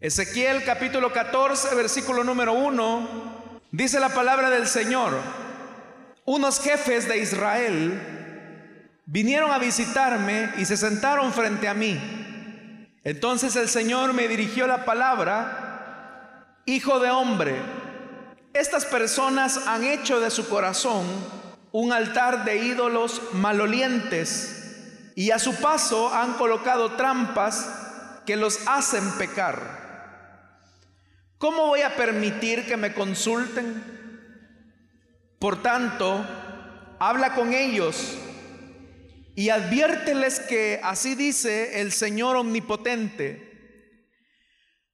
Ezequiel capítulo 14, versículo número 1, dice la palabra del Señor. Unos jefes de Israel vinieron a visitarme y se sentaron frente a mí. Entonces el Señor me dirigió la palabra, Hijo de hombre, estas personas han hecho de su corazón un altar de ídolos malolientes y a su paso han colocado trampas que los hacen pecar. ¿Cómo voy a permitir que me consulten? Por tanto, habla con ellos y adviérteles que así dice el Señor omnipotente.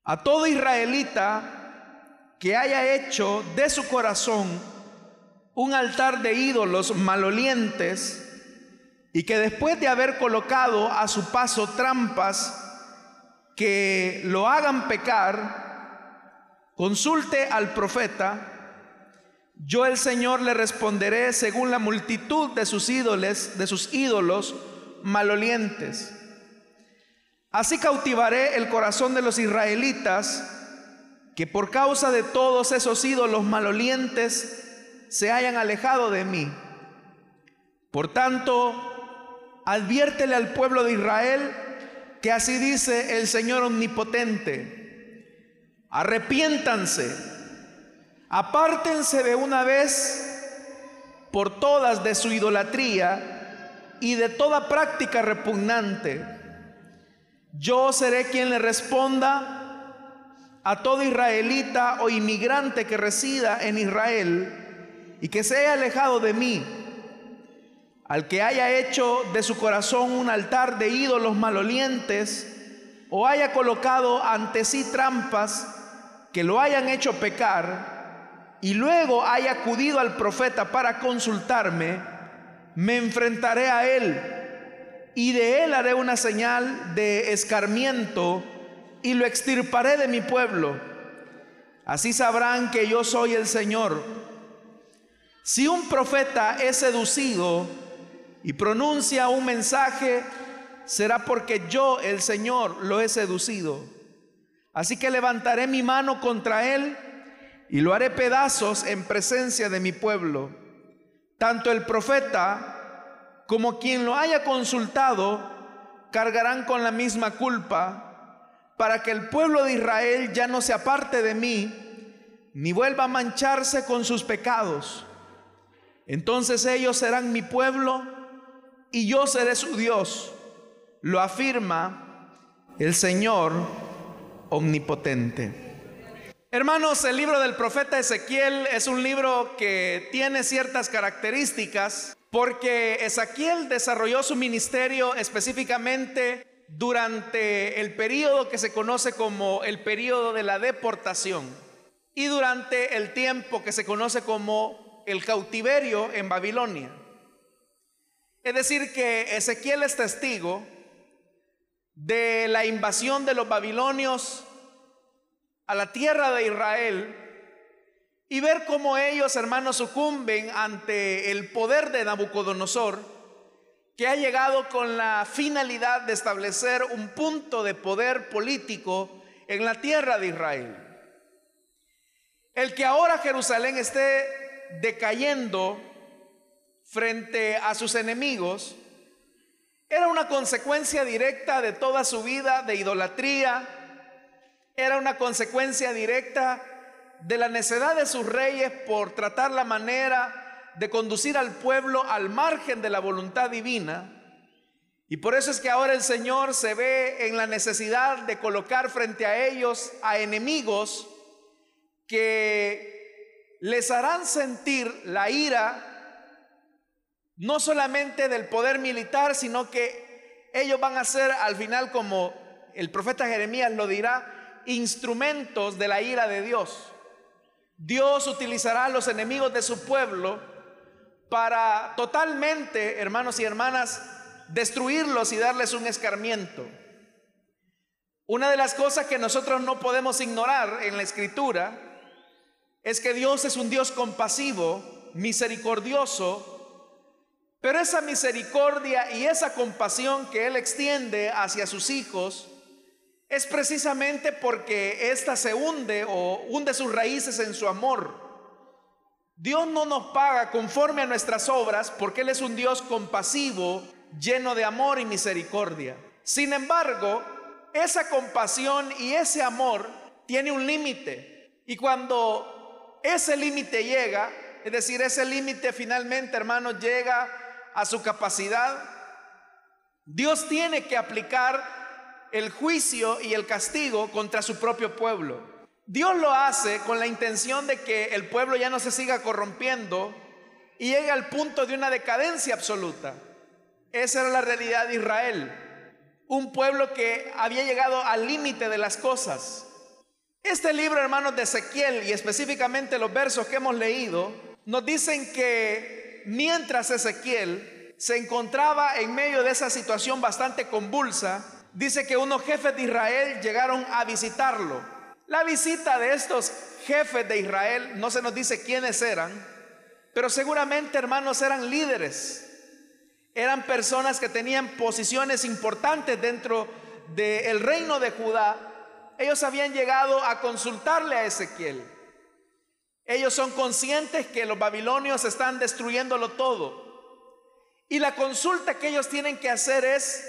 A todo israelita que haya hecho de su corazón un altar de ídolos malolientes y que después de haber colocado a su paso trampas que lo hagan pecar, Consulte al profeta, yo el Señor le responderé según la multitud de sus ídolos, de sus ídolos malolientes. Así cautivaré el corazón de los israelitas que por causa de todos esos ídolos malolientes se hayan alejado de mí. Por tanto, adviértele al pueblo de Israel que así dice el Señor omnipotente Arrepiéntanse, apártense de una vez por todas de su idolatría y de toda práctica repugnante. Yo seré quien le responda a todo israelita o inmigrante que resida en Israel y que se haya alejado de mí, al que haya hecho de su corazón un altar de ídolos malolientes o haya colocado ante sí trampas que lo hayan hecho pecar y luego haya acudido al profeta para consultarme, me enfrentaré a él y de él haré una señal de escarmiento y lo extirparé de mi pueblo. Así sabrán que yo soy el Señor. Si un profeta es seducido y pronuncia un mensaje, será porque yo, el Señor, lo he seducido. Así que levantaré mi mano contra él y lo haré pedazos en presencia de mi pueblo. Tanto el profeta como quien lo haya consultado cargarán con la misma culpa para que el pueblo de Israel ya no se aparte de mí ni vuelva a mancharse con sus pecados. Entonces ellos serán mi pueblo y yo seré su Dios. Lo afirma el Señor omnipotente. Hermanos, el libro del profeta Ezequiel es un libro que tiene ciertas características porque Ezequiel desarrolló su ministerio específicamente durante el periodo que se conoce como el periodo de la deportación y durante el tiempo que se conoce como el cautiverio en Babilonia. Es decir, que Ezequiel es testigo de la invasión de los babilonios a la tierra de Israel y ver cómo ellos, hermanos, sucumben ante el poder de Nabucodonosor, que ha llegado con la finalidad de establecer un punto de poder político en la tierra de Israel. El que ahora Jerusalén esté decayendo frente a sus enemigos, era una consecuencia directa de toda su vida de idolatría, era una consecuencia directa de la necedad de sus reyes por tratar la manera de conducir al pueblo al margen de la voluntad divina. Y por eso es que ahora el Señor se ve en la necesidad de colocar frente a ellos a enemigos que les harán sentir la ira no solamente del poder militar, sino que ellos van a ser al final, como el profeta Jeremías lo dirá, instrumentos de la ira de Dios. Dios utilizará a los enemigos de su pueblo para totalmente, hermanos y hermanas, destruirlos y darles un escarmiento. Una de las cosas que nosotros no podemos ignorar en la escritura es que Dios es un Dios compasivo, misericordioso, pero esa misericordia y esa compasión que Él extiende hacia sus hijos es precisamente porque ésta se hunde o hunde sus raíces en su amor. Dios no nos paga conforme a nuestras obras porque Él es un Dios compasivo, lleno de amor y misericordia. Sin embargo, esa compasión y ese amor tiene un límite. Y cuando ese límite llega, es decir, ese límite finalmente, hermanos, llega a su capacidad, Dios tiene que aplicar el juicio y el castigo contra su propio pueblo. Dios lo hace con la intención de que el pueblo ya no se siga corrompiendo y llegue al punto de una decadencia absoluta. Esa era la realidad de Israel. Un pueblo que había llegado al límite de las cosas. Este libro, hermanos, de Ezequiel y específicamente los versos que hemos leído, nos dicen que mientras Ezequiel se encontraba en medio de esa situación bastante convulsa, dice que unos jefes de Israel llegaron a visitarlo. La visita de estos jefes de Israel, no se nos dice quiénes eran, pero seguramente hermanos eran líderes, eran personas que tenían posiciones importantes dentro del reino de Judá. Ellos habían llegado a consultarle a Ezequiel. Ellos son conscientes que los babilonios están destruyéndolo todo. Y la consulta que ellos tienen que hacer es,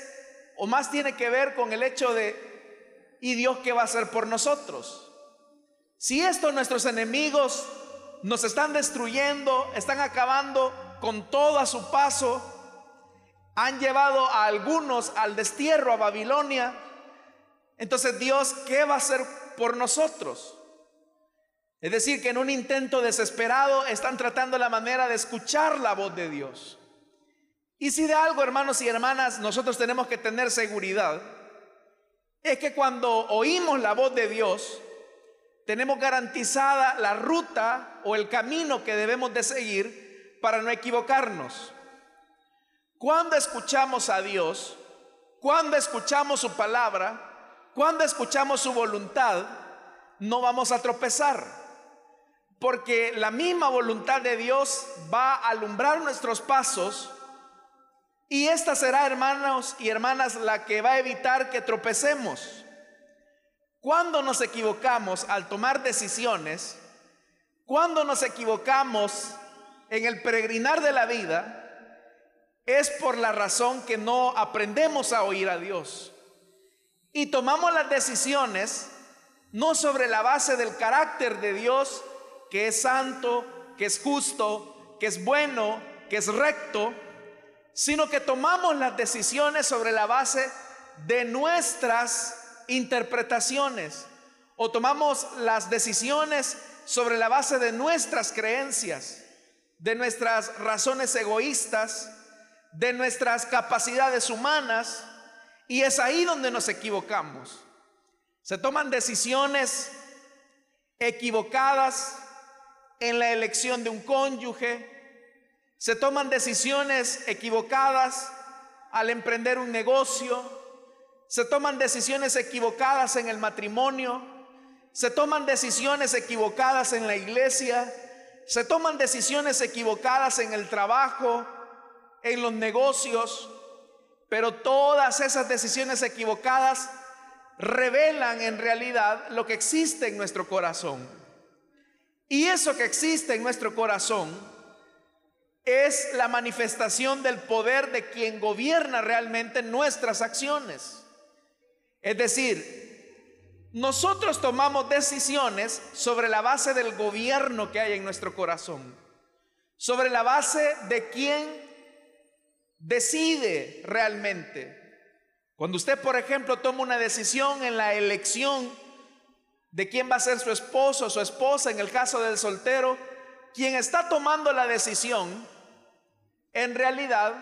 o más tiene que ver con el hecho de, ¿y Dios qué va a hacer por nosotros? Si esto nuestros enemigos nos están destruyendo, están acabando con todo a su paso, han llevado a algunos al destierro a Babilonia, entonces Dios, ¿qué va a hacer por nosotros? Es decir, que en un intento desesperado están tratando la manera de escuchar la voz de Dios. Y si de algo, hermanos y hermanas, nosotros tenemos que tener seguridad, es que cuando oímos la voz de Dios, tenemos garantizada la ruta o el camino que debemos de seguir para no equivocarnos. Cuando escuchamos a Dios, cuando escuchamos su palabra, cuando escuchamos su voluntad, no vamos a tropezar. Porque la misma voluntad de Dios va a alumbrar nuestros pasos y esta será, hermanos y hermanas, la que va a evitar que tropecemos. Cuando nos equivocamos al tomar decisiones, cuando nos equivocamos en el peregrinar de la vida, es por la razón que no aprendemos a oír a Dios. Y tomamos las decisiones no sobre la base del carácter de Dios, que es santo, que es justo, que es bueno, que es recto, sino que tomamos las decisiones sobre la base de nuestras interpretaciones o tomamos las decisiones sobre la base de nuestras creencias, de nuestras razones egoístas, de nuestras capacidades humanas, y es ahí donde nos equivocamos. Se toman decisiones equivocadas en la elección de un cónyuge, se toman decisiones equivocadas al emprender un negocio. Se toman decisiones equivocadas en el matrimonio. Se toman decisiones equivocadas en la iglesia. Se toman decisiones equivocadas en el trabajo, en los negocios. Pero todas esas decisiones equivocadas revelan en realidad lo que existe en nuestro corazón. Y eso que existe en nuestro corazón es la manifestación del poder de quien gobierna realmente nuestras acciones. Es decir, nosotros tomamos decisiones sobre la base del gobierno que hay en nuestro corazón, sobre la base de quien decide realmente. Cuando usted, por ejemplo, toma una decisión en la elección de quién va a ser su esposo o su esposa, en el caso del soltero, quien está tomando la decisión en realidad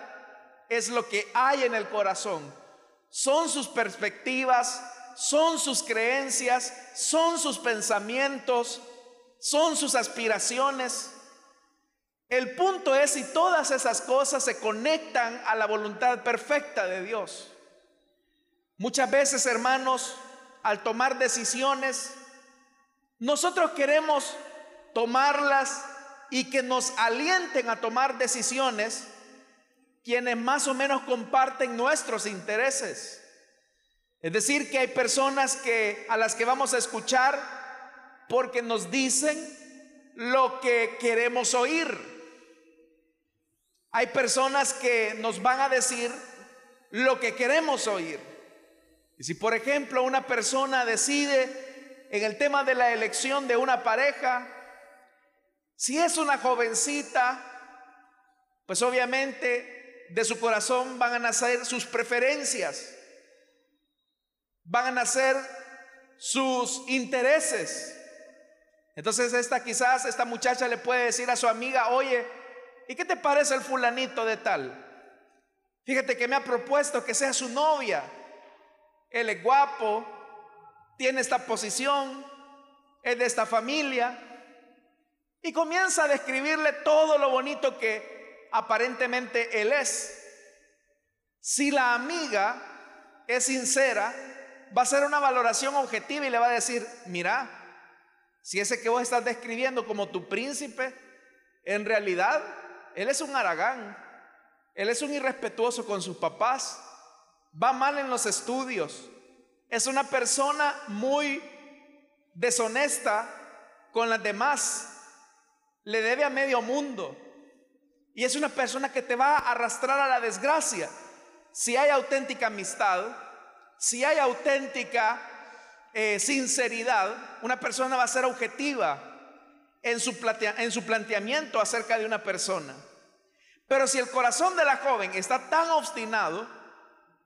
es lo que hay en el corazón. Son sus perspectivas, son sus creencias, son sus pensamientos, son sus aspiraciones. El punto es si todas esas cosas se conectan a la voluntad perfecta de Dios. Muchas veces, hermanos, al tomar decisiones, nosotros queremos tomarlas y que nos alienten a tomar decisiones quienes más o menos comparten nuestros intereses. Es decir, que hay personas que a las que vamos a escuchar porque nos dicen lo que queremos oír. Hay personas que nos van a decir lo que queremos oír. Y si por ejemplo una persona decide en el tema de la elección de una pareja, si es una jovencita, pues obviamente de su corazón van a nacer sus preferencias van a nacer sus intereses. Entonces esta quizás esta muchacha le puede decir a su amiga, oye, ¿y qué te parece el fulanito de tal? Fíjate que me ha propuesto que sea su novia. Él es guapo, tiene esta posición, es de esta familia. Y comienza a describirle todo lo bonito que aparentemente él es. Si la amiga es sincera, va a hacer una valoración objetiva y le va a decir, mira, si ese que vos estás describiendo como tu príncipe, en realidad él es un aragán, él es un irrespetuoso con sus papás, va mal en los estudios, es una persona muy deshonesta con las demás, le debe a medio mundo y es una persona que te va a arrastrar a la desgracia. Si hay auténtica amistad, si hay auténtica eh, sinceridad, una persona va a ser objetiva en su, en su planteamiento acerca de una persona. Pero si el corazón de la joven está tan obstinado,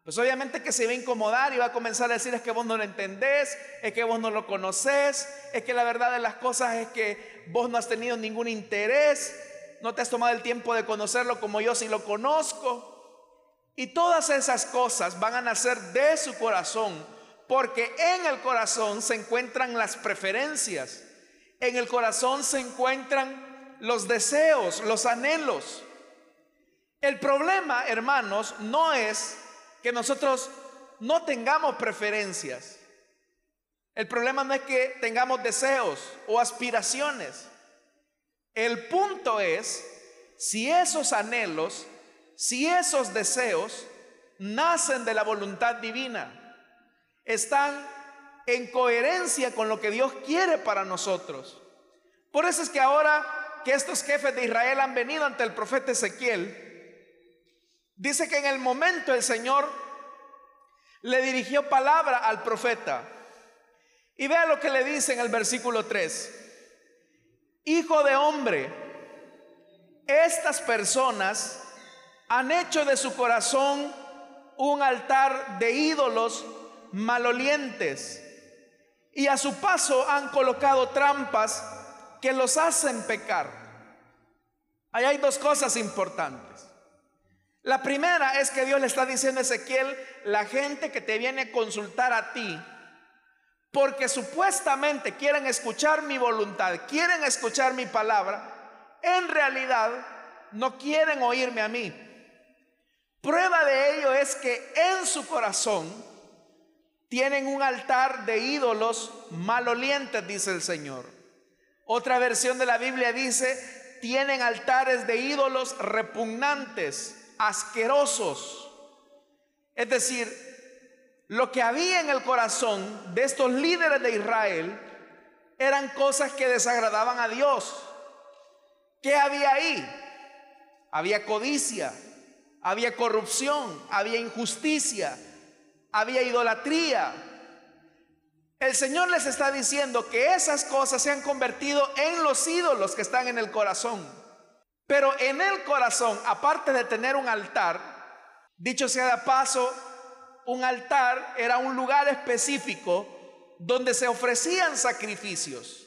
pues obviamente que se va a incomodar y va a comenzar a decir es que vos no lo entendés, es que vos no lo conoces, es que la verdad de las cosas es que vos no has tenido ningún interés, no te has tomado el tiempo de conocerlo como yo sí lo conozco. Y todas esas cosas van a nacer de su corazón, porque en el corazón se encuentran las preferencias, en el corazón se encuentran los deseos, los anhelos. El problema, hermanos, no es que nosotros no tengamos preferencias. El problema no es que tengamos deseos o aspiraciones. El punto es si esos anhelos si esos deseos nacen de la voluntad divina, están en coherencia con lo que Dios quiere para nosotros. Por eso es que ahora que estos jefes de Israel han venido ante el profeta Ezequiel, dice que en el momento el Señor le dirigió palabra al profeta. Y vea lo que le dice en el versículo 3. Hijo de hombre, estas personas han hecho de su corazón un altar de ídolos malolientes y a su paso han colocado trampas que los hacen pecar. Ahí hay dos cosas importantes. La primera es que Dios le está diciendo a Ezequiel, la gente que te viene a consultar a ti, porque supuestamente quieren escuchar mi voluntad, quieren escuchar mi palabra, en realidad no quieren oírme a mí. Prueba de ello es que en su corazón tienen un altar de ídolos malolientes, dice el Señor. Otra versión de la Biblia dice, tienen altares de ídolos repugnantes, asquerosos. Es decir, lo que había en el corazón de estos líderes de Israel eran cosas que desagradaban a Dios. ¿Qué había ahí? Había codicia, había corrupción, había injusticia, había idolatría. El Señor les está diciendo que esas cosas se han convertido en los ídolos que están en el corazón. Pero en el corazón, aparte de tener un altar, dicho sea de paso, un altar era un lugar específico donde se ofrecían sacrificios.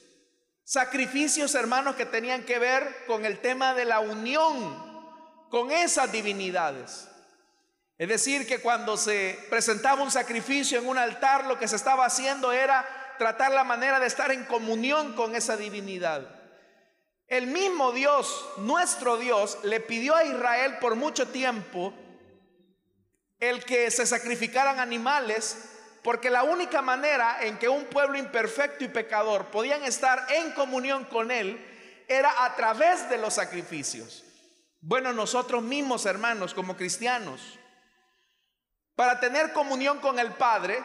Sacrificios, hermanos, que tenían que ver con el tema de la unión con esas divinidades. Es decir, que cuando se presentaba un sacrificio en un altar, lo que se estaba haciendo era tratar la manera de estar en comunión con esa divinidad. El mismo Dios, nuestro Dios, le pidió a Israel por mucho tiempo el que se sacrificaran animales, porque la única manera en que un pueblo imperfecto y pecador podían estar en comunión con Él era a través de los sacrificios. Bueno, nosotros mismos, hermanos, como cristianos, para tener comunión con el Padre,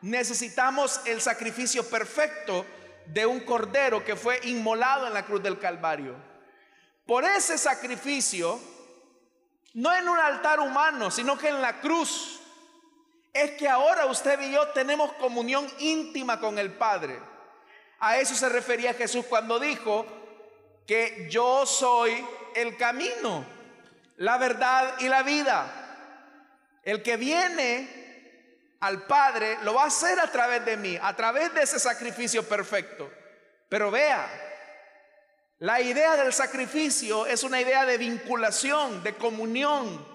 necesitamos el sacrificio perfecto de un cordero que fue inmolado en la cruz del Calvario. Por ese sacrificio, no en un altar humano, sino que en la cruz, es que ahora usted y yo tenemos comunión íntima con el Padre. A eso se refería Jesús cuando dijo que yo soy el camino, la verdad y la vida. El que viene al Padre lo va a hacer a través de mí, a través de ese sacrificio perfecto. Pero vea, la idea del sacrificio es una idea de vinculación, de comunión,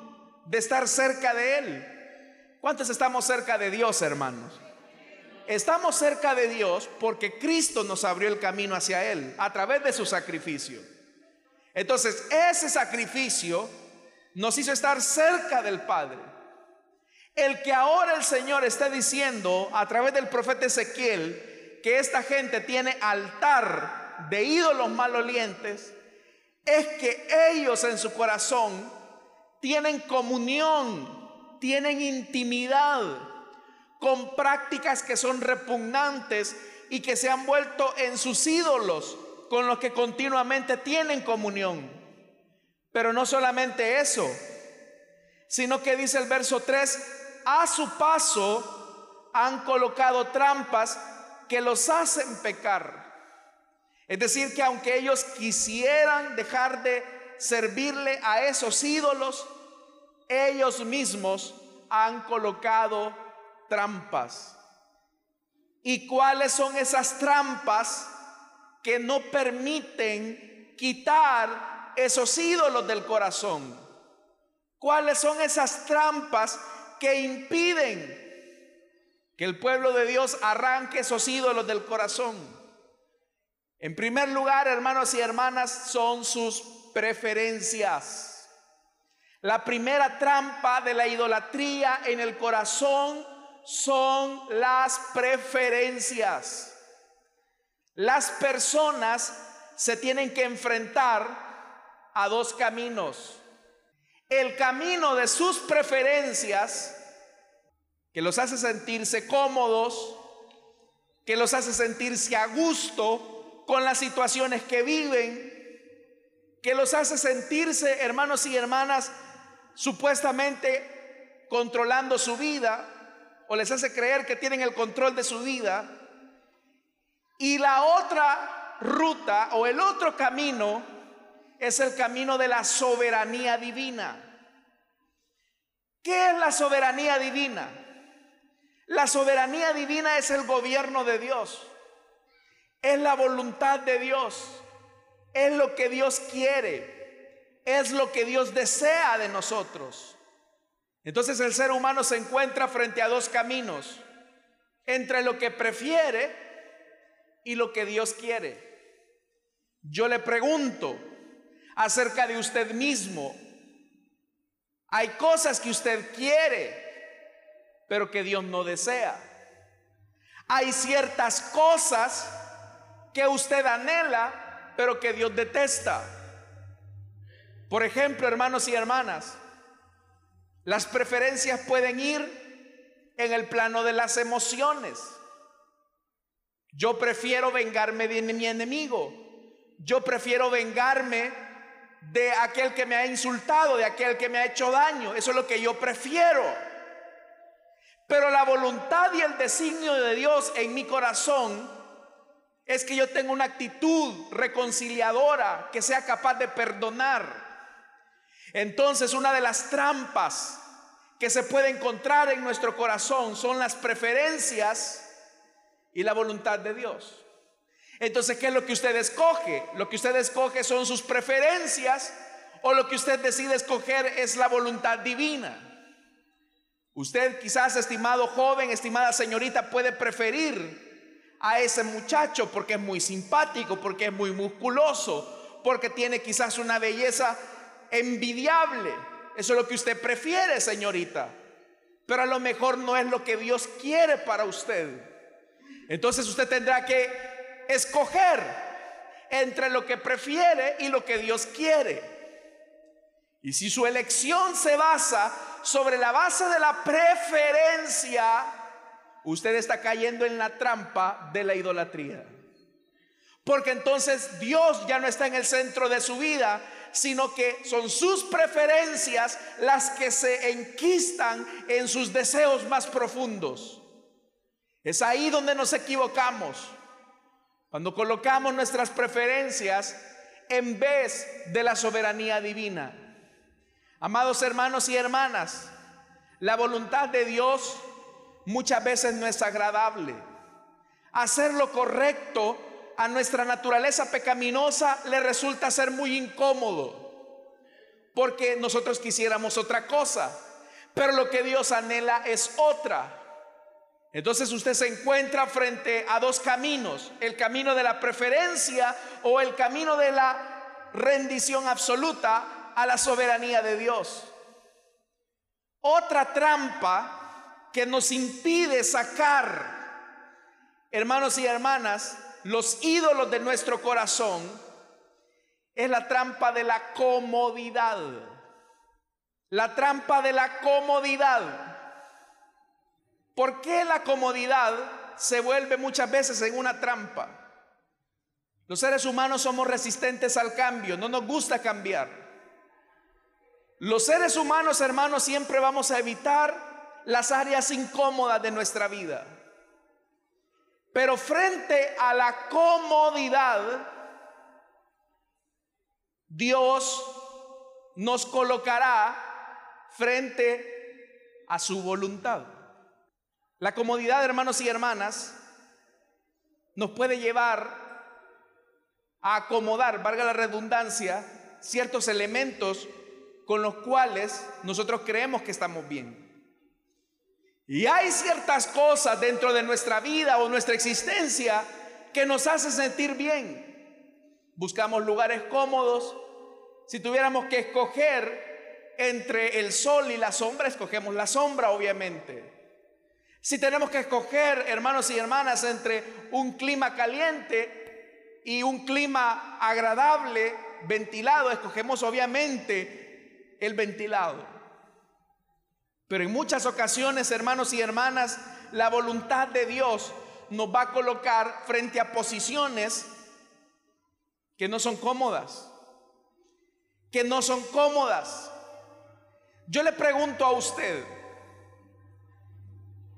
de estar cerca de Él. ¿Cuántos estamos cerca de Dios, hermanos? Estamos cerca de Dios porque Cristo nos abrió el camino hacia Él a través de su sacrificio. Entonces, ese sacrificio nos hizo estar cerca del Padre. El que ahora el Señor está diciendo a través del profeta Ezequiel que esta gente tiene altar de ídolos malolientes, es que ellos en su corazón tienen comunión, tienen intimidad con prácticas que son repugnantes y que se han vuelto en sus ídolos con los que continuamente tienen comunión. Pero no solamente eso, sino que dice el verso 3, a su paso han colocado trampas que los hacen pecar. Es decir, que aunque ellos quisieran dejar de servirle a esos ídolos, ellos mismos han colocado trampas. ¿Y cuáles son esas trampas que no permiten quitar esos ídolos del corazón? ¿Cuáles son esas trampas que impiden que el pueblo de Dios arranque esos ídolos del corazón. En primer lugar, hermanos y hermanas, son sus preferencias. La primera trampa de la idolatría en el corazón son las preferencias. Las personas se tienen que enfrentar a dos caminos el camino de sus preferencias, que los hace sentirse cómodos, que los hace sentirse a gusto con las situaciones que viven, que los hace sentirse, hermanos y hermanas, supuestamente controlando su vida, o les hace creer que tienen el control de su vida. Y la otra ruta o el otro camino es el camino de la soberanía divina. ¿Qué es la soberanía divina? La soberanía divina es el gobierno de Dios, es la voluntad de Dios, es lo que Dios quiere, es lo que Dios desea de nosotros. Entonces el ser humano se encuentra frente a dos caminos, entre lo que prefiere y lo que Dios quiere. Yo le pregunto, acerca de usted mismo. Hay cosas que usted quiere, pero que Dios no desea. Hay ciertas cosas que usted anhela, pero que Dios detesta. Por ejemplo, hermanos y hermanas, las preferencias pueden ir en el plano de las emociones. Yo prefiero vengarme de mi enemigo. Yo prefiero vengarme de aquel que me ha insultado, de aquel que me ha hecho daño. Eso es lo que yo prefiero. Pero la voluntad y el designio de Dios en mi corazón es que yo tenga una actitud reconciliadora, que sea capaz de perdonar. Entonces una de las trampas que se puede encontrar en nuestro corazón son las preferencias y la voluntad de Dios. Entonces, ¿qué es lo que usted escoge? Lo que usted escoge son sus preferencias o lo que usted decide escoger es la voluntad divina. Usted quizás, estimado joven, estimada señorita, puede preferir a ese muchacho porque es muy simpático, porque es muy musculoso, porque tiene quizás una belleza envidiable. Eso es lo que usted prefiere, señorita. Pero a lo mejor no es lo que Dios quiere para usted. Entonces usted tendrá que escoger entre lo que prefiere y lo que Dios quiere. Y si su elección se basa sobre la base de la preferencia, usted está cayendo en la trampa de la idolatría. Porque entonces Dios ya no está en el centro de su vida, sino que son sus preferencias las que se enquistan en sus deseos más profundos. Es ahí donde nos equivocamos. Cuando colocamos nuestras preferencias en vez de la soberanía divina. Amados hermanos y hermanas, la voluntad de Dios muchas veces no es agradable. Hacer lo correcto a nuestra naturaleza pecaminosa le resulta ser muy incómodo, porque nosotros quisiéramos otra cosa, pero lo que Dios anhela es otra. Entonces usted se encuentra frente a dos caminos, el camino de la preferencia o el camino de la rendición absoluta a la soberanía de Dios. Otra trampa que nos impide sacar, hermanos y hermanas, los ídolos de nuestro corazón es la trampa de la comodidad. La trampa de la comodidad. ¿Por qué la comodidad se vuelve muchas veces en una trampa? Los seres humanos somos resistentes al cambio, no nos gusta cambiar. Los seres humanos, hermanos, siempre vamos a evitar las áreas incómodas de nuestra vida. Pero frente a la comodidad, Dios nos colocará frente a su voluntad. La comodidad, hermanos y hermanas, nos puede llevar a acomodar, valga la redundancia, ciertos elementos con los cuales nosotros creemos que estamos bien. Y hay ciertas cosas dentro de nuestra vida o nuestra existencia que nos hacen sentir bien. Buscamos lugares cómodos. Si tuviéramos que escoger entre el sol y la sombra, escogemos la sombra, obviamente. Si tenemos que escoger, hermanos y hermanas, entre un clima caliente y un clima agradable, ventilado, escogemos obviamente el ventilado. Pero en muchas ocasiones, hermanos y hermanas, la voluntad de Dios nos va a colocar frente a posiciones que no son cómodas. Que no son cómodas. Yo le pregunto a usted,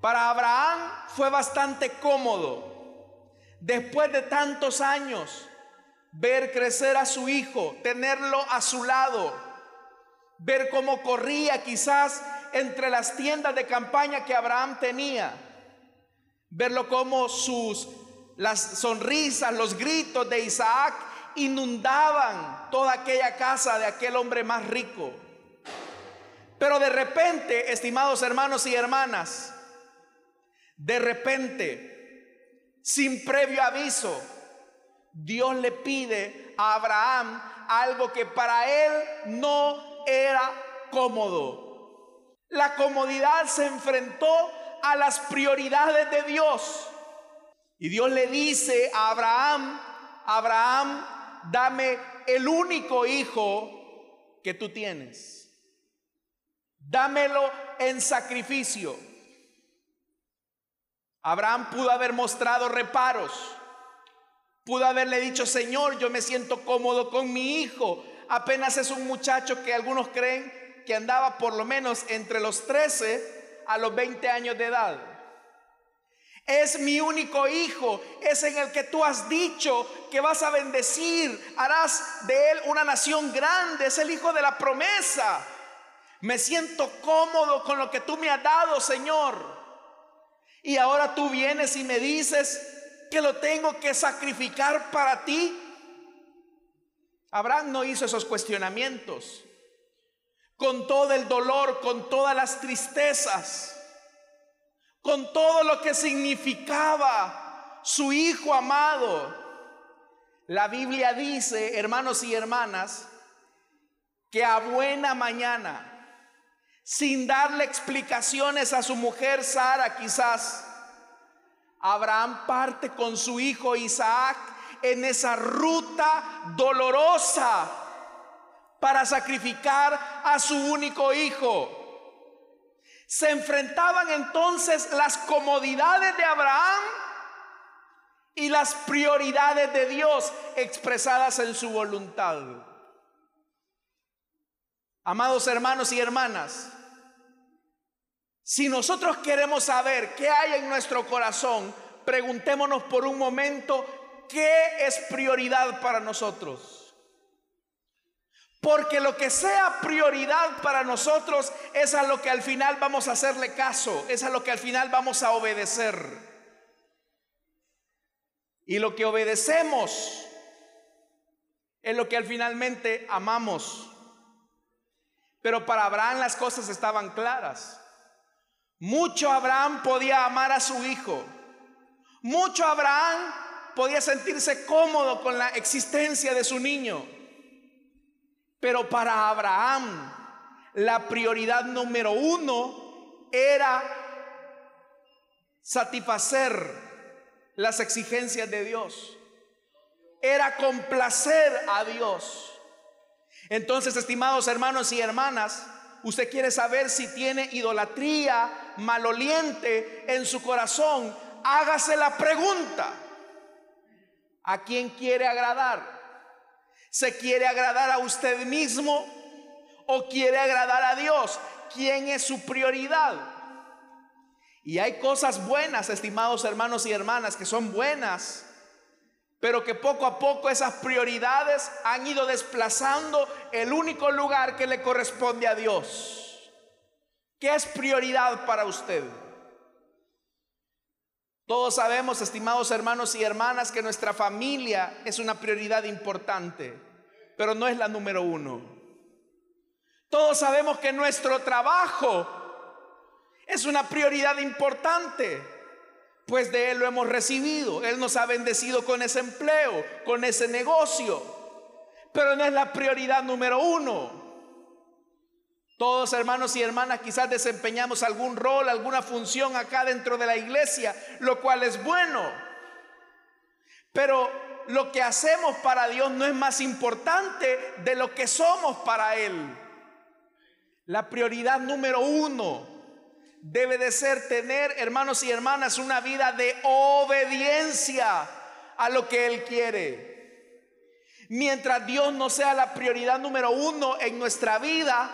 para Abraham fue bastante cómodo, después de tantos años, ver crecer a su hijo, tenerlo a su lado, ver cómo corría quizás entre las tiendas de campaña que Abraham tenía. Verlo como sus las sonrisas, los gritos de Isaac inundaban toda aquella casa de aquel hombre más rico. Pero de repente, estimados hermanos y hermanas, de repente, sin previo aviso, Dios le pide a Abraham algo que para él no era cómodo. La comodidad se enfrentó a las prioridades de Dios. Y Dios le dice a Abraham, Abraham, dame el único hijo que tú tienes. Dámelo en sacrificio. Abraham pudo haber mostrado reparos. Pudo haberle dicho, Señor, yo me siento cómodo con mi hijo. Apenas es un muchacho que algunos creen que andaba por lo menos entre los 13 a los 20 años de edad. Es mi único hijo, es en el que tú has dicho que vas a bendecir, harás de él una nación grande, es el hijo de la promesa. Me siento cómodo con lo que tú me has dado, Señor. Y ahora tú vienes y me dices que lo tengo que sacrificar para ti. Abraham no hizo esos cuestionamientos con todo el dolor, con todas las tristezas, con todo lo que significaba su hijo amado. La Biblia dice, hermanos y hermanas, que a buena mañana, sin darle explicaciones a su mujer Sara quizás, Abraham parte con su hijo Isaac en esa ruta dolorosa para sacrificar a su único hijo. Se enfrentaban entonces las comodidades de Abraham y las prioridades de Dios expresadas en su voluntad. Amados hermanos y hermanas, si nosotros queremos saber qué hay en nuestro corazón, preguntémonos por un momento qué es prioridad para nosotros. Porque lo que sea prioridad para nosotros es a lo que al final vamos a hacerle caso, es a lo que al final vamos a obedecer. Y lo que obedecemos es lo que al finalmente amamos. Pero para Abraham las cosas estaban claras. Mucho Abraham podía amar a su hijo. Mucho Abraham podía sentirse cómodo con la existencia de su niño. Pero para Abraham la prioridad número uno era satisfacer las exigencias de Dios. Era complacer a Dios. Entonces, estimados hermanos y hermanas, usted quiere saber si tiene idolatría maloliente en su corazón, hágase la pregunta. ¿A quién quiere agradar? ¿Se quiere agradar a usted mismo o quiere agradar a Dios? ¿Quién es su prioridad? Y hay cosas buenas, estimados hermanos y hermanas, que son buenas, pero que poco a poco esas prioridades han ido desplazando el único lugar que le corresponde a Dios. ¿Qué es prioridad para usted? Todos sabemos, estimados hermanos y hermanas, que nuestra familia es una prioridad importante, pero no es la número uno. Todos sabemos que nuestro trabajo es una prioridad importante, pues de Él lo hemos recibido. Él nos ha bendecido con ese empleo, con ese negocio, pero no es la prioridad número uno. Todos hermanos y hermanas quizás desempeñamos algún rol, alguna función acá dentro de la iglesia, lo cual es bueno. Pero lo que hacemos para Dios no es más importante de lo que somos para Él. La prioridad número uno debe de ser tener, hermanos y hermanas, una vida de obediencia a lo que Él quiere. Mientras Dios no sea la prioridad número uno en nuestra vida,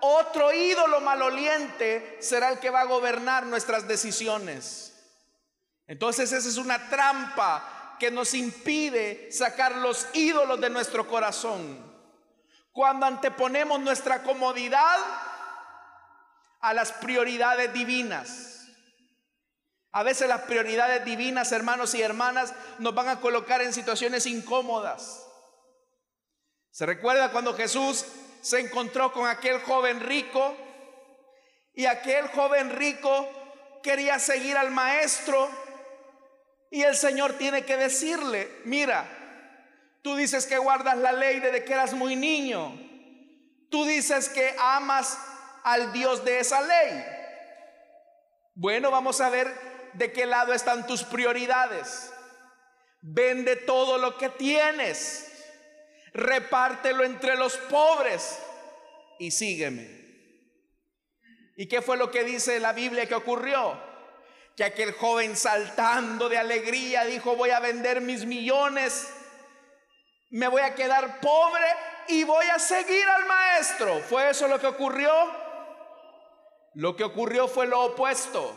otro ídolo maloliente será el que va a gobernar nuestras decisiones. Entonces esa es una trampa que nos impide sacar los ídolos de nuestro corazón. Cuando anteponemos nuestra comodidad a las prioridades divinas. A veces las prioridades divinas, hermanos y hermanas, nos van a colocar en situaciones incómodas. Se recuerda cuando Jesús se encontró con aquel joven rico y aquel joven rico quería seguir al maestro y el Señor tiene que decirle, mira, tú dices que guardas la ley desde que eras muy niño, tú dices que amas al Dios de esa ley. Bueno, vamos a ver de qué lado están tus prioridades. Vende todo lo que tienes, repártelo entre los pobres y sígueme. ¿Y qué fue lo que dice la Biblia que ocurrió? Que aquel joven saltando de alegría dijo, voy a vender mis millones, me voy a quedar pobre y voy a seguir al maestro. ¿Fue eso lo que ocurrió? Lo que ocurrió fue lo opuesto.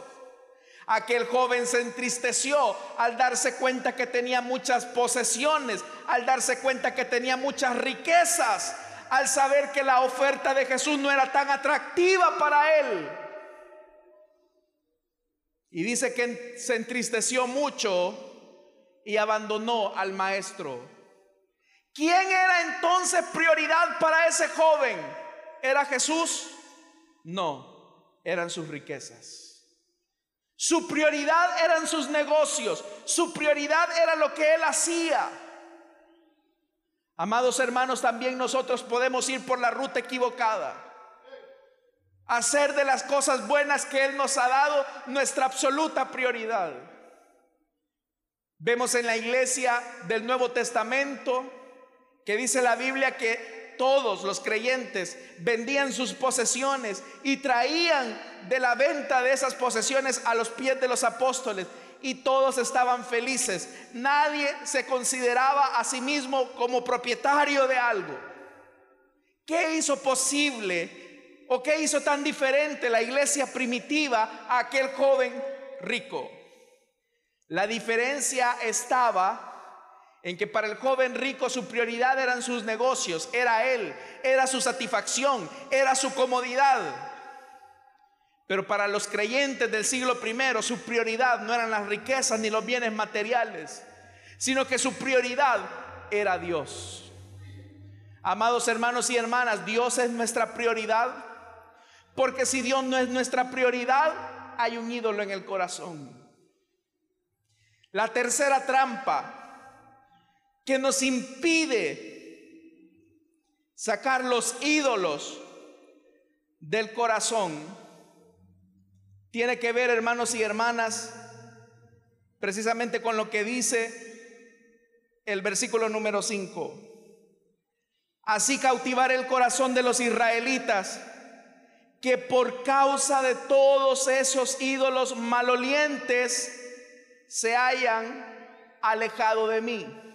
Aquel joven se entristeció al darse cuenta que tenía muchas posesiones, al darse cuenta que tenía muchas riquezas, al saber que la oferta de Jesús no era tan atractiva para él. Y dice que se entristeció mucho y abandonó al maestro. ¿Quién era entonces prioridad para ese joven? ¿Era Jesús? No eran sus riquezas. Su prioridad eran sus negocios. Su prioridad era lo que él hacía. Amados hermanos, también nosotros podemos ir por la ruta equivocada. Hacer de las cosas buenas que Él nos ha dado nuestra absoluta prioridad. Vemos en la iglesia del Nuevo Testamento que dice la Biblia que todos los creyentes vendían sus posesiones y traían de la venta de esas posesiones a los pies de los apóstoles y todos estaban felices. Nadie se consideraba a sí mismo como propietario de algo. ¿Qué hizo posible o qué hizo tan diferente la iglesia primitiva a aquel joven rico? La diferencia estaba en que para el joven rico su prioridad eran sus negocios, era él, era su satisfacción, era su comodidad. Pero para los creyentes del siglo I su prioridad no eran las riquezas ni los bienes materiales, sino que su prioridad era Dios. Amados hermanos y hermanas, Dios es nuestra prioridad, porque si Dios no es nuestra prioridad, hay un ídolo en el corazón. La tercera trampa que nos impide sacar los ídolos del corazón tiene que ver, hermanos y hermanas, precisamente con lo que dice el versículo número 5. Así cautivar el corazón de los israelitas, que por causa de todos esos ídolos malolientes se hayan alejado de mí.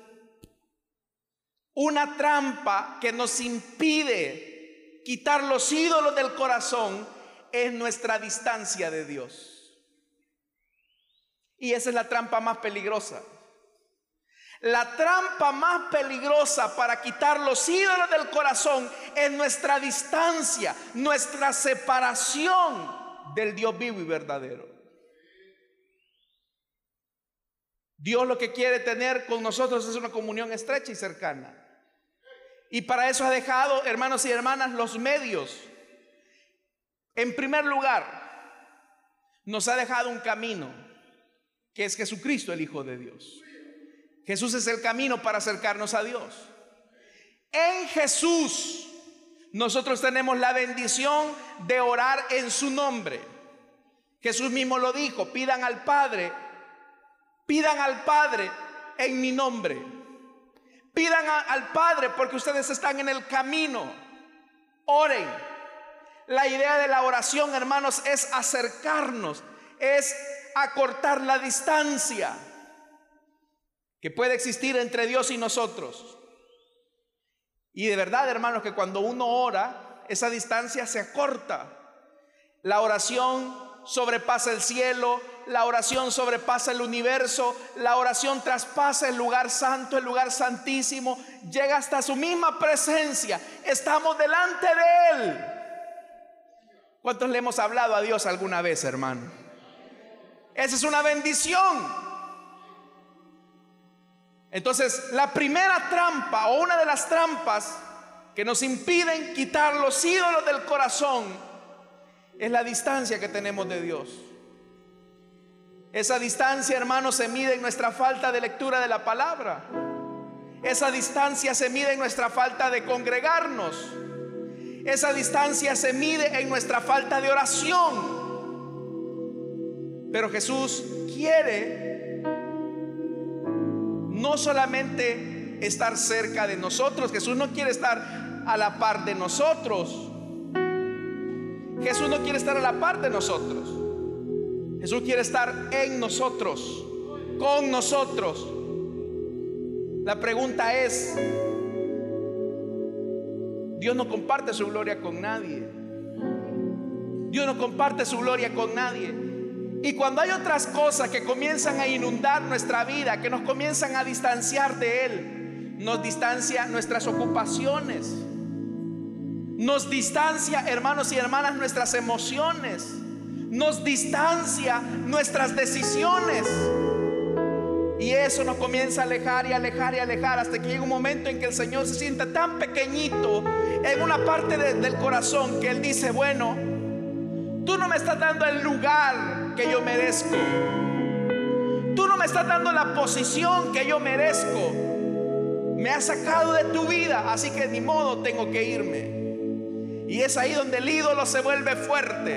Una trampa que nos impide quitar los ídolos del corazón es nuestra distancia de Dios. Y esa es la trampa más peligrosa. La trampa más peligrosa para quitar los ídolos del corazón es nuestra distancia, nuestra separación del Dios vivo y verdadero. Dios lo que quiere tener con nosotros es una comunión estrecha y cercana. Y para eso ha dejado, hermanos y hermanas, los medios en primer lugar, nos ha dejado un camino, que es Jesucristo, el Hijo de Dios. Jesús es el camino para acercarnos a Dios. En Jesús nosotros tenemos la bendición de orar en su nombre. Jesús mismo lo dijo, pidan al Padre, pidan al Padre en mi nombre. Pidan al Padre porque ustedes están en el camino. Oren la idea de la oración, hermanos, es acercarnos, es acortar la distancia que puede existir entre Dios y nosotros. Y de verdad, hermanos, que cuando uno ora, esa distancia se acorta. La oración sobrepasa el cielo, la oración sobrepasa el universo, la oración traspasa el lugar santo, el lugar santísimo, llega hasta su misma presencia. Estamos delante de Él. ¿Cuántos le hemos hablado a Dios alguna vez, hermano? Esa es una bendición. Entonces, la primera trampa o una de las trampas que nos impiden quitar los ídolos del corazón es la distancia que tenemos de Dios. Esa distancia, hermano, se mide en nuestra falta de lectura de la palabra. Esa distancia se mide en nuestra falta de congregarnos. Esa distancia se mide en nuestra falta de oración. Pero Jesús quiere no solamente estar cerca de nosotros, Jesús no quiere estar a la par de nosotros. Jesús no quiere estar a la par de nosotros. Jesús quiere estar en nosotros, con nosotros. La pregunta es, Dios no comparte su gloria con nadie. Dios no comparte su gloria con nadie. Y cuando hay otras cosas que comienzan a inundar nuestra vida, que nos comienzan a distanciar de Él, nos distancia nuestras ocupaciones, nos distancia, hermanos y hermanas, nuestras emociones, nos distancia nuestras decisiones. Y eso nos comienza a alejar y alejar y alejar hasta que llega un momento en que el Señor se sienta tan pequeñito en una parte del corazón que Él dice, bueno, tú no me estás dando el lugar que yo merezco. Tú no me estás dando la posición que yo merezco. Me has sacado de tu vida, así que ni modo tengo que irme. Y es ahí donde el ídolo se vuelve fuerte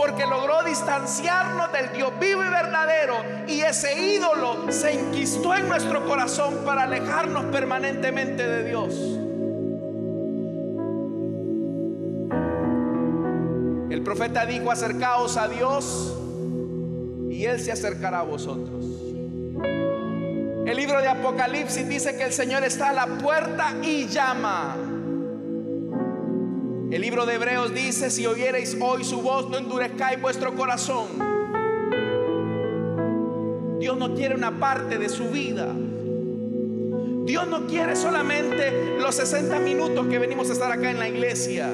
porque logró distanciarnos del Dios vivo y verdadero y ese ídolo se inquistó en nuestro corazón para alejarnos permanentemente de Dios. El profeta dijo, acercaos a Dios y Él se acercará a vosotros. El libro de Apocalipsis dice que el Señor está a la puerta y llama. El libro de Hebreos dice, si oyereis hoy su voz, no endurezcáis vuestro corazón. Dios no quiere una parte de su vida. Dios no quiere solamente los 60 minutos que venimos a estar acá en la iglesia.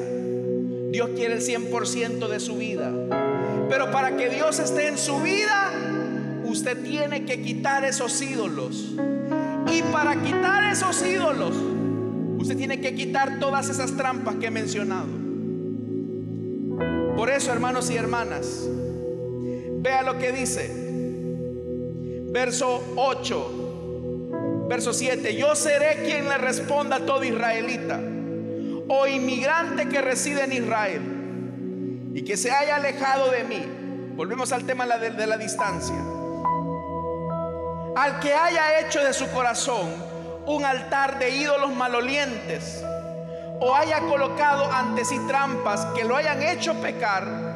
Dios quiere el 100% de su vida. Pero para que Dios esté en su vida, usted tiene que quitar esos ídolos. Y para quitar esos ídolos, usted tiene que quitar todas esas trampas que he mencionado. Por eso, hermanos y hermanas, vea lo que dice. Verso 8, verso 7. Yo seré quien le responda a todo israelita o inmigrante que reside en Israel y que se haya alejado de mí. Volvemos al tema de, la distancia al que haya hecho de su corazón un altar de ídolos malolientes o haya colocado ante sí trampas que lo hayan hecho pecar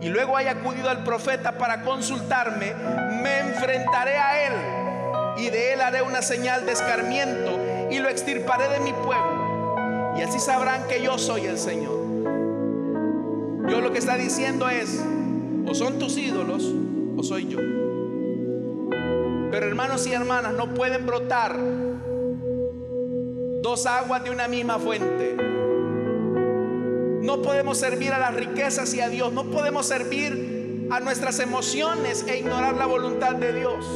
y luego haya acudido al profeta para consultarme, me enfrentaré a él y de él haré una señal de escarmiento y lo extirparé de mi pueblo. Y así sabrán que yo soy el Señor. Yo lo que está diciendo es, o son tus ídolos o soy yo. Pero hermanos y hermanas, no pueden brotar dos aguas de una misma fuente. No podemos servir a las riquezas y a Dios. No podemos servir a nuestras emociones e ignorar la voluntad de Dios.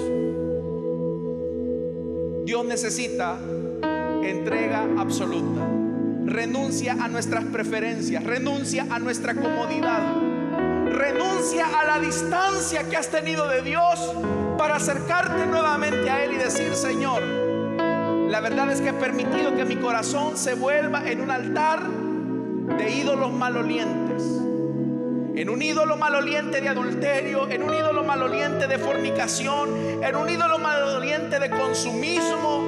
Dios necesita entrega absoluta. Renuncia a nuestras preferencias, renuncia a nuestra comodidad, renuncia a la distancia que has tenido de Dios para acercarte nuevamente a Él y decir, Señor, la verdad es que he permitido que mi corazón se vuelva en un altar de ídolos malolientes. En un ídolo maloliente de adulterio, en un ídolo maloliente de fornicación, en un ídolo maloliente de consumismo,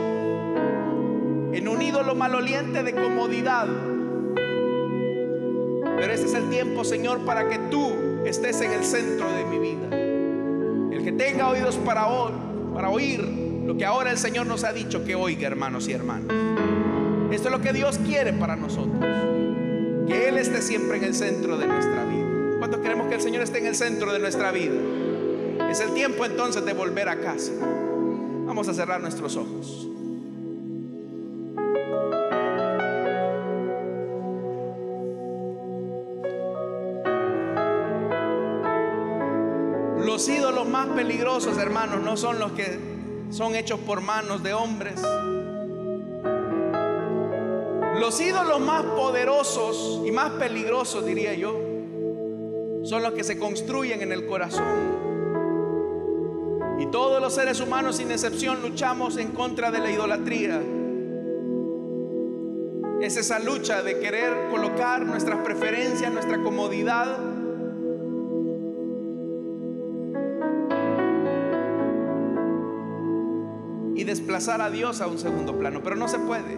en un ídolo maloliente de comodidad. Pero este es el tiempo, Señor, para que tú estés en el centro de mi vida que tenga oídos para, para oír lo que ahora el Señor nos ha dicho que oiga, hermanos y hermanas. Esto es lo que Dios quiere para nosotros. Que Él esté siempre en el centro de nuestra vida. ¿Cuántos queremos que el Señor esté en el centro de nuestra vida? Es el tiempo entonces de volver a casa. Vamos a cerrar nuestros ojos. Los ídolos más peligrosos, hermanos, no son los que son hechos por manos de hombres. Los ídolos más poderosos y más peligrosos, diría yo, son los que se construyen en el corazón. Y todos los seres humanos, sin excepción, luchamos en contra de la idolatría. Es esa lucha de querer colocar nuestras preferencias, nuestra comodidad desplazar a Dios a un segundo plano, pero no se puede.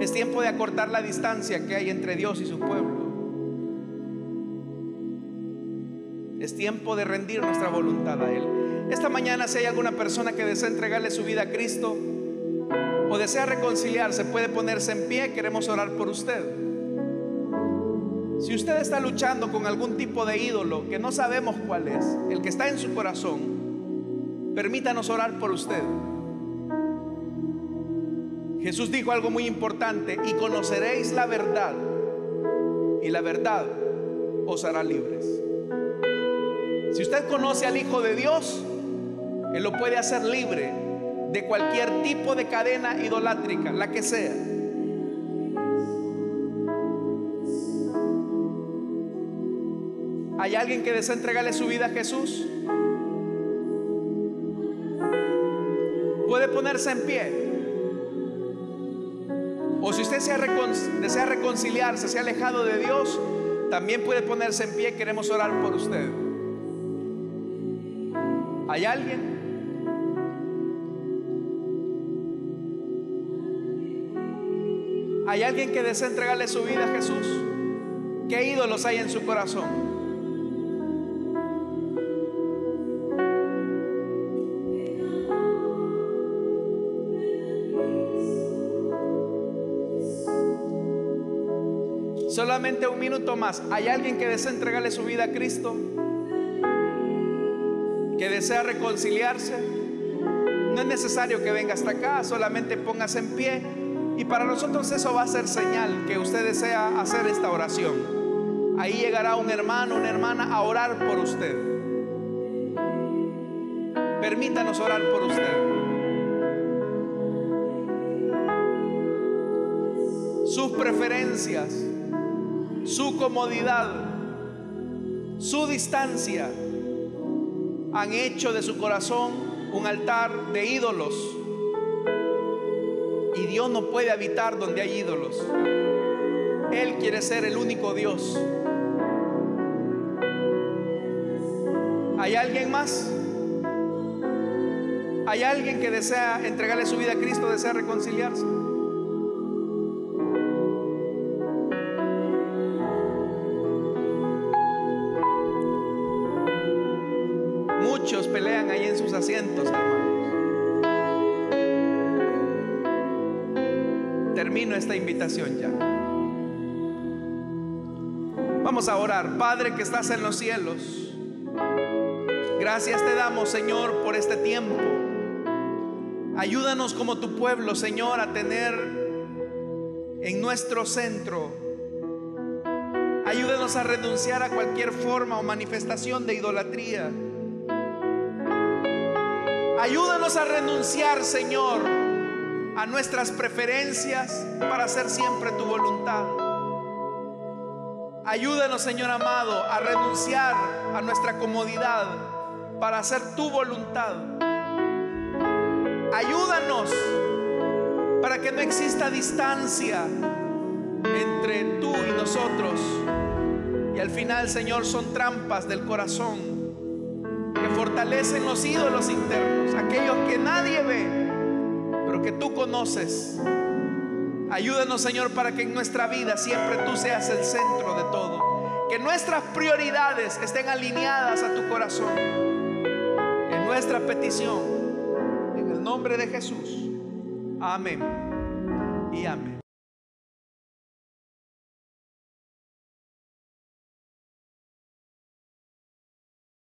Es tiempo de acortar la distancia que hay entre Dios y su pueblo. Es tiempo de rendir nuestra voluntad a Él. Esta mañana si hay alguna persona que desea entregarle su vida a Cristo o desea reconciliarse, puede ponerse en pie. Queremos orar por usted. Si usted está luchando con algún tipo de ídolo que no sabemos cuál es, el que está en su corazón, permítanos orar por usted. Jesús dijo algo muy importante, y conoceréis la verdad, y la verdad os hará libres. Si usted conoce al Hijo de Dios, Él lo puede hacer libre de cualquier tipo de cadena idolátrica, la que sea. ¿Hay alguien que desea entregarle su vida a Jesús? Puede ponerse en pie. O si usted desea reconciliarse, se ha alejado de Dios, también puede ponerse en pie. Queremos orar por usted. ¿Hay alguien? ¿Hay alguien que desea entregarle su vida a Jesús? ¿Qué ídolos hay en su corazón? Solamente un minuto más. ¿Hay alguien que desea entregarle su vida a Cristo? ¿Que desea reconciliarse? No es necesario que venga hasta acá, solamente póngase en pie. Y para nosotros eso va a ser señal que usted desea hacer esta oración. Ahí llegará un hermano, una hermana a orar por usted. Permítanos orar por usted. Sus preferencias su comodidad, su distancia, han hecho de su corazón un altar de ídolos. Y Dios no puede habitar donde hay ídolos. Él quiere ser el único Dios. ¿Hay alguien más? ¿Hay alguien que desea entregarle su vida a Cristo, desea reconciliarse? Invitación ya. Vamos a orar. Padre que estás en los cielos. Gracias te damos, Señor, por este tiempo. Ayúdanos como tu pueblo, Señor, a tener en nuestro centro. Ayúdanos a renunciar a cualquier forma o manifestación de idolatría. Ayúdanos a renunciar, Señor, a nuestras preferencias para hacer siempre tu voluntad. Ayúdanos, Señor amado, a renunciar a nuestra comodidad para hacer tu voluntad. Ayúdanos para que no exista distancia entre tú y nosotros. Y al final, Señor, son trampas del corazón fortalecen los ídolos internos, aquellos que nadie ve, pero que tú conoces. Ayúdanos, Señor, para que en nuestra vida siempre tú seas el centro de todo. Que nuestras prioridades estén alineadas a tu corazón. En nuestra petición, en el nombre de Jesús. Amén y amén.